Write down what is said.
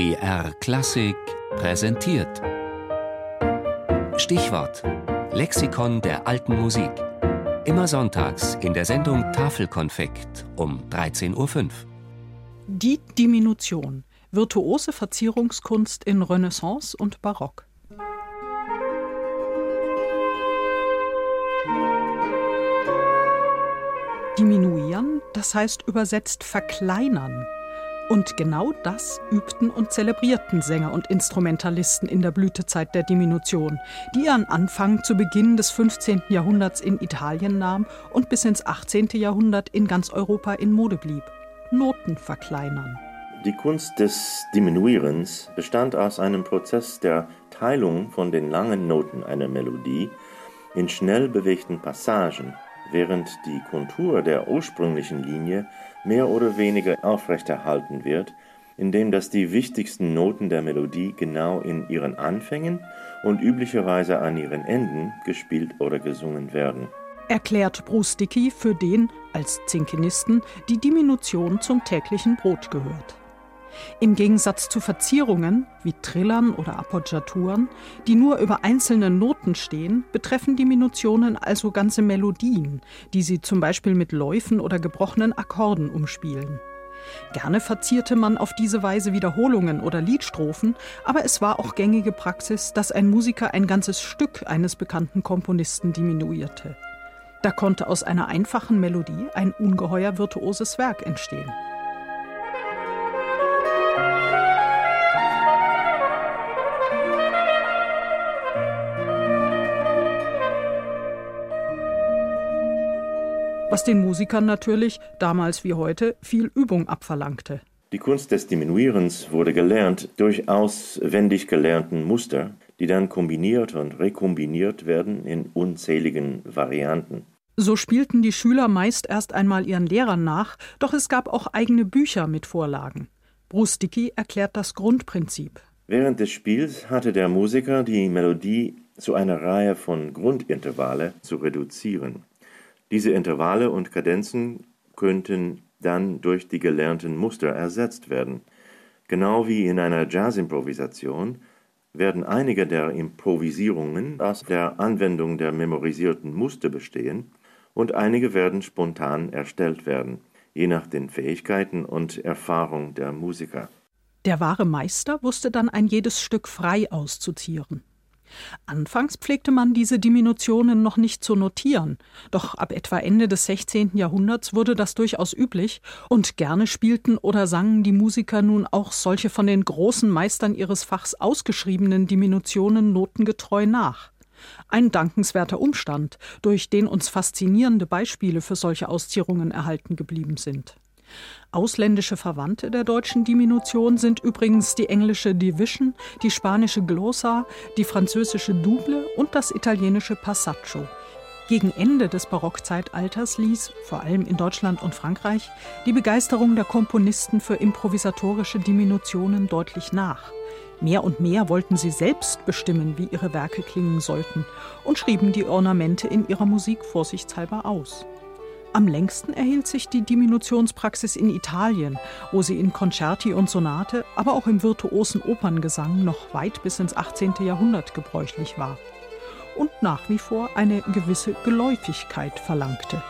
BR Klassik präsentiert. Stichwort: Lexikon der alten Musik. Immer sonntags in der Sendung Tafelkonfekt um 13.05 Uhr. Die Diminution. Virtuose Verzierungskunst in Renaissance und Barock. Diminuieren, das heißt übersetzt verkleinern. Und genau das übten und zelebrierten Sänger und Instrumentalisten in der Blütezeit der Diminution, die ihren Anfang zu Beginn des 15. Jahrhunderts in Italien nahm und bis ins 18. Jahrhundert in ganz Europa in Mode blieb. Noten verkleinern. Die Kunst des Diminuierens bestand aus einem Prozess der Teilung von den langen Noten einer Melodie in schnell bewegten Passagen während die Kontur der ursprünglichen Linie mehr oder weniger aufrechterhalten wird, indem dass die wichtigsten Noten der Melodie genau in ihren Anfängen und üblicherweise an ihren Enden gespielt oder gesungen werden. Erklärt Bruce Dickey für den, als Zinkenisten, die Diminution zum täglichen Brot gehört. Im Gegensatz zu Verzierungen wie Trillern oder Appoggiaturen, die nur über einzelne Noten stehen, betreffen Diminutionen also ganze Melodien, die sie zum Beispiel mit Läufen oder gebrochenen Akkorden umspielen. Gerne verzierte man auf diese Weise Wiederholungen oder Liedstrophen, aber es war auch gängige Praxis, dass ein Musiker ein ganzes Stück eines bekannten Komponisten diminuierte. Da konnte aus einer einfachen Melodie ein ungeheuer virtuoses Werk entstehen. Was den Musikern natürlich, damals wie heute, viel Übung abverlangte. Die Kunst des Diminuierens wurde gelernt durch auswendig gelernten Muster, die dann kombiniert und rekombiniert werden in unzähligen Varianten. So spielten die Schüler meist erst einmal ihren Lehrern nach, doch es gab auch eigene Bücher mit Vorlagen. Bruce Dickey erklärt das Grundprinzip. Während des Spiels hatte der Musiker die Melodie zu einer Reihe von Grundintervalle zu reduzieren. Diese Intervalle und Kadenzen könnten dann durch die gelernten Muster ersetzt werden. Genau wie in einer Jazzimprovisation werden einige der Improvisierungen aus der Anwendung der memorisierten Muster bestehen und einige werden spontan erstellt werden, je nach den Fähigkeiten und Erfahrung der Musiker. Der wahre Meister wusste dann ein jedes Stück frei auszuzieren. Anfangs pflegte man diese Diminutionen noch nicht zu notieren, doch ab etwa Ende des 16. Jahrhunderts wurde das durchaus üblich, und gerne spielten oder sangen die Musiker nun auch solche von den großen Meistern ihres Fachs ausgeschriebenen Diminutionen notengetreu nach. Ein dankenswerter Umstand, durch den uns faszinierende Beispiele für solche Auszierungen erhalten geblieben sind. Ausländische Verwandte der deutschen Diminution sind übrigens die englische Division, die spanische Glossa, die französische Double und das italienische Passaggio. Gegen Ende des Barockzeitalters ließ, vor allem in Deutschland und Frankreich, die Begeisterung der Komponisten für improvisatorische Diminutionen deutlich nach. Mehr und mehr wollten sie selbst bestimmen, wie ihre Werke klingen sollten, und schrieben die Ornamente in ihrer Musik vorsichtshalber aus. Am längsten erhielt sich die Diminutionspraxis in Italien, wo sie in Concerti und Sonate, aber auch im virtuosen Operngesang noch weit bis ins 18. Jahrhundert gebräuchlich war und nach wie vor eine gewisse Geläufigkeit verlangte.